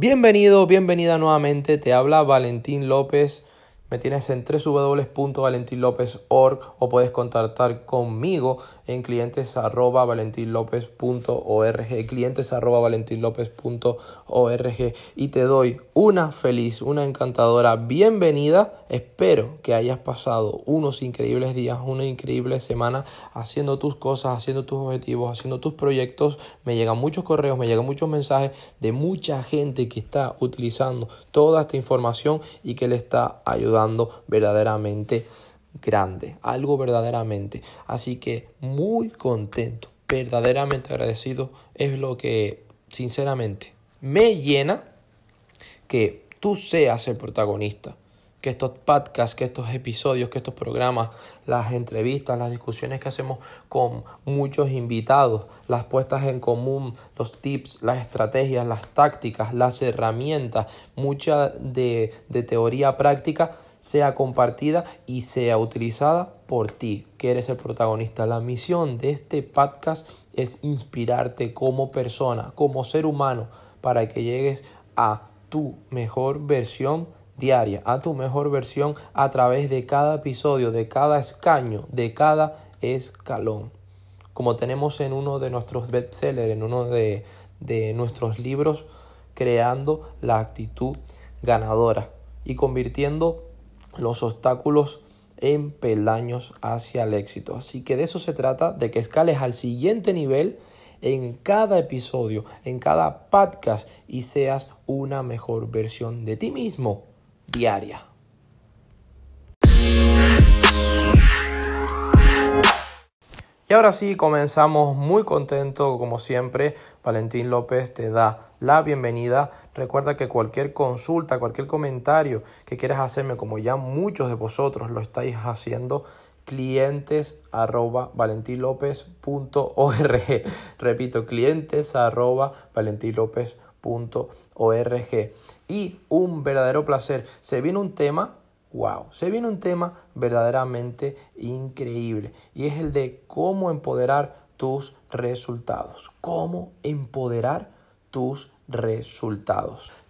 Bienvenido, bienvenida nuevamente. Te habla Valentín López. Me tienes en www.valentinlopez.org o puedes contactar conmigo en clientes arroba valentinlopez.org, clientes valentinlopez.org y te doy una feliz, una encantadora bienvenida. Espero que hayas pasado unos increíbles días, una increíble semana haciendo tus cosas, haciendo tus objetivos, haciendo tus proyectos. Me llegan muchos correos, me llegan muchos mensajes de mucha gente que está utilizando toda esta información y que le está ayudando verdaderamente grande, algo verdaderamente. Así que muy contento, verdaderamente agradecido es lo que sinceramente me llena que tú seas el protagonista, que estos podcasts, que estos episodios, que estos programas, las entrevistas, las discusiones que hacemos con muchos invitados, las puestas en común, los tips, las estrategias, las tácticas, las herramientas, mucha de, teoría práctica, sea compartida y sea utilizada por ti, que eres el protagonista. La misión de este podcast es inspirarte como persona, como ser humano, para que llegues a tu mejor versión diaria, a tu mejor versión a través de cada episodio, de cada escaño, de cada escalón. Como tenemos en uno de nuestros bestsellers, en uno de, de nuestros libros, creando la actitud ganadora y convirtiendo los obstáculos en peldaños hacia el éxito. Así que de eso se trata, de que escales al siguiente nivel en cada episodio, en cada podcast y seas una mejor versión de ti mismo diaria. Y ahora sí, comenzamos muy contento, como siempre. Valentín López te da la bienvenida. Recuerda que cualquier consulta, cualquier comentario que quieras hacerme, como ya muchos de vosotros lo estáis haciendo, clientes arroba Repito, clientes arroba Y un verdadero placer. Se viene un tema wow, se viene un tema verdaderamente increíble y es el de cómo empoderar tus resultados. Cómo empoderar tus resultados.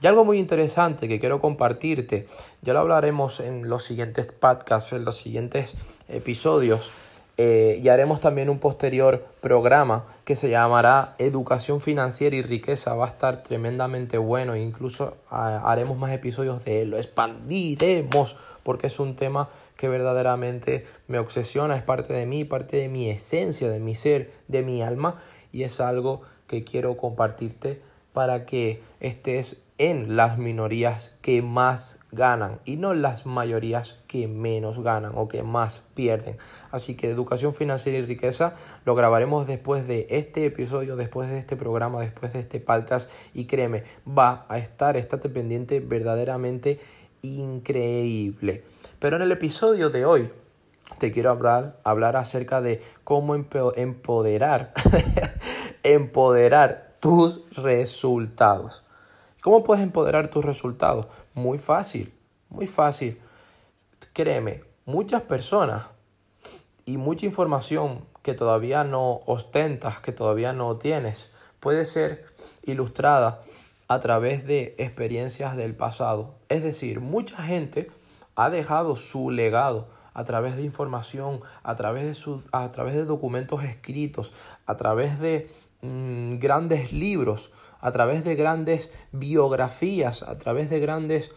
Y algo muy interesante que quiero compartirte, ya lo hablaremos en los siguientes podcasts, en los siguientes episodios, eh, y haremos también un posterior programa que se llamará Educación Financiera y Riqueza. Va a estar tremendamente bueno, incluso ah, haremos más episodios de él, lo expandiremos porque es un tema que verdaderamente me obsesiona, es parte de mí, parte de mi esencia, de mi ser, de mi alma y es algo que quiero compartirte para que estés en las minorías que más ganan y no las mayorías que menos ganan o que más pierden. Así que educación financiera y riqueza lo grabaremos después de este episodio, después de este programa, después de este podcast y créeme, va a estar, estate pendiente verdaderamente increíble. Pero en el episodio de hoy te quiero hablar, hablar acerca de cómo empoderar, empoderar tus resultados. ¿Cómo puedes empoderar tus resultados? Muy fácil, muy fácil. Créeme, muchas personas y mucha información que todavía no ostentas, que todavía no tienes, puede ser ilustrada a través de experiencias del pasado. Es decir, mucha gente ha dejado su legado a través de información, a través de, a través de documentos escritos, a través de mm, grandes libros, a través de grandes biografías, a través de grandes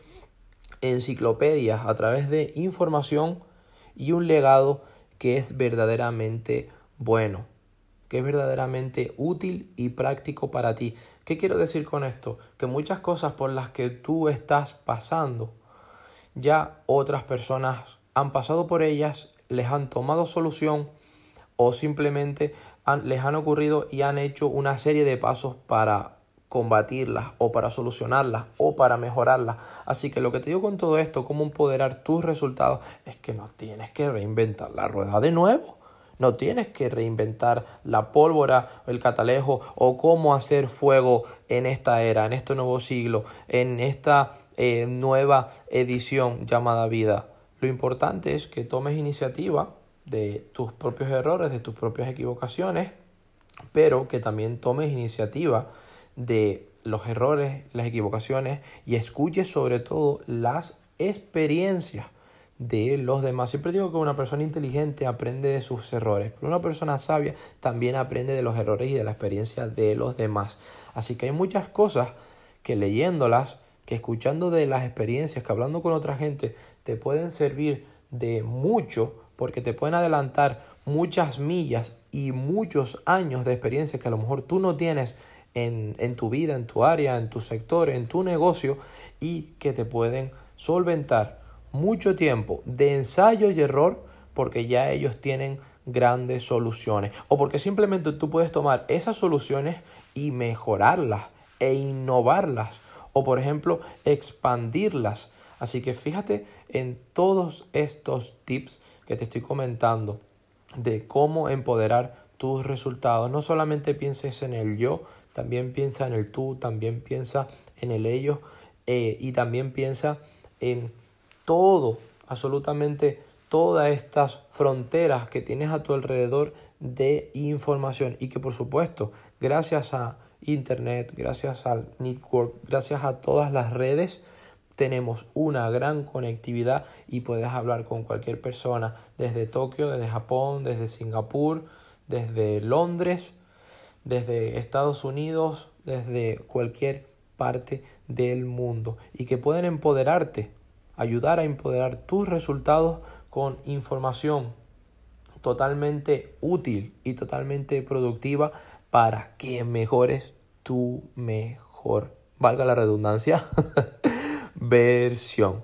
enciclopedias, a través de información y un legado que es verdaderamente bueno que es verdaderamente útil y práctico para ti. ¿Qué quiero decir con esto? Que muchas cosas por las que tú estás pasando, ya otras personas han pasado por ellas, les han tomado solución o simplemente les han ocurrido y han hecho una serie de pasos para combatirlas o para solucionarlas o para mejorarlas. Así que lo que te digo con todo esto, cómo empoderar tus resultados, es que no tienes que reinventar la rueda de nuevo. No tienes que reinventar la pólvora, el catalejo o cómo hacer fuego en esta era, en este nuevo siglo, en esta eh, nueva edición llamada vida. Lo importante es que tomes iniciativa de tus propios errores, de tus propias equivocaciones, pero que también tomes iniciativa de los errores, las equivocaciones y escuche sobre todo las experiencias de los demás. Siempre digo que una persona inteligente aprende de sus errores, pero una persona sabia también aprende de los errores y de la experiencia de los demás. Así que hay muchas cosas que leyéndolas, que escuchando de las experiencias, que hablando con otra gente, te pueden servir de mucho porque te pueden adelantar muchas millas y muchos años de experiencia que a lo mejor tú no tienes en, en tu vida, en tu área, en tu sector, en tu negocio y que te pueden solventar mucho tiempo de ensayo y error porque ya ellos tienen grandes soluciones o porque simplemente tú puedes tomar esas soluciones y mejorarlas e innovarlas o por ejemplo expandirlas. Así que fíjate en todos estos tips que te estoy comentando de cómo empoderar tus resultados. No solamente pienses en el yo, también piensa en el tú, también piensa en el ellos eh, y también piensa en todo, absolutamente todas estas fronteras que tienes a tu alrededor de información y que por supuesto gracias a internet, gracias al network, gracias a todas las redes tenemos una gran conectividad y puedes hablar con cualquier persona desde Tokio, desde Japón, desde Singapur, desde Londres, desde Estados Unidos, desde cualquier parte del mundo y que pueden empoderarte ayudar a empoderar tus resultados con información totalmente útil y totalmente productiva para que mejores tu mejor, valga la redundancia, versión.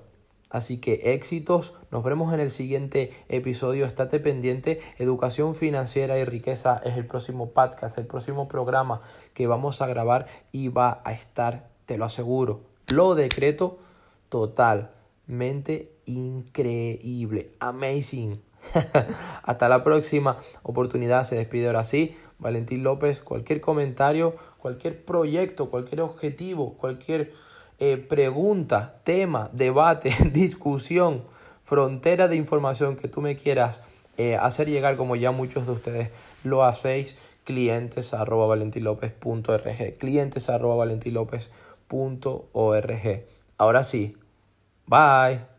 Así que éxitos, nos vemos en el siguiente episodio, estate pendiente, educación financiera y riqueza es el próximo podcast, el próximo programa que vamos a grabar y va a estar, te lo aseguro, lo decreto total mente increíble, amazing. Hasta la próxima oportunidad, se despide ahora sí. Valentín López, cualquier comentario, cualquier proyecto, cualquier objetivo, cualquier eh, pregunta, tema, debate, discusión, frontera de información que tú me quieras eh, hacer llegar, como ya muchos de ustedes lo hacéis, clientes arroba valentilopez.org, clientes arroba valentilopez.org. Ahora sí, Bye.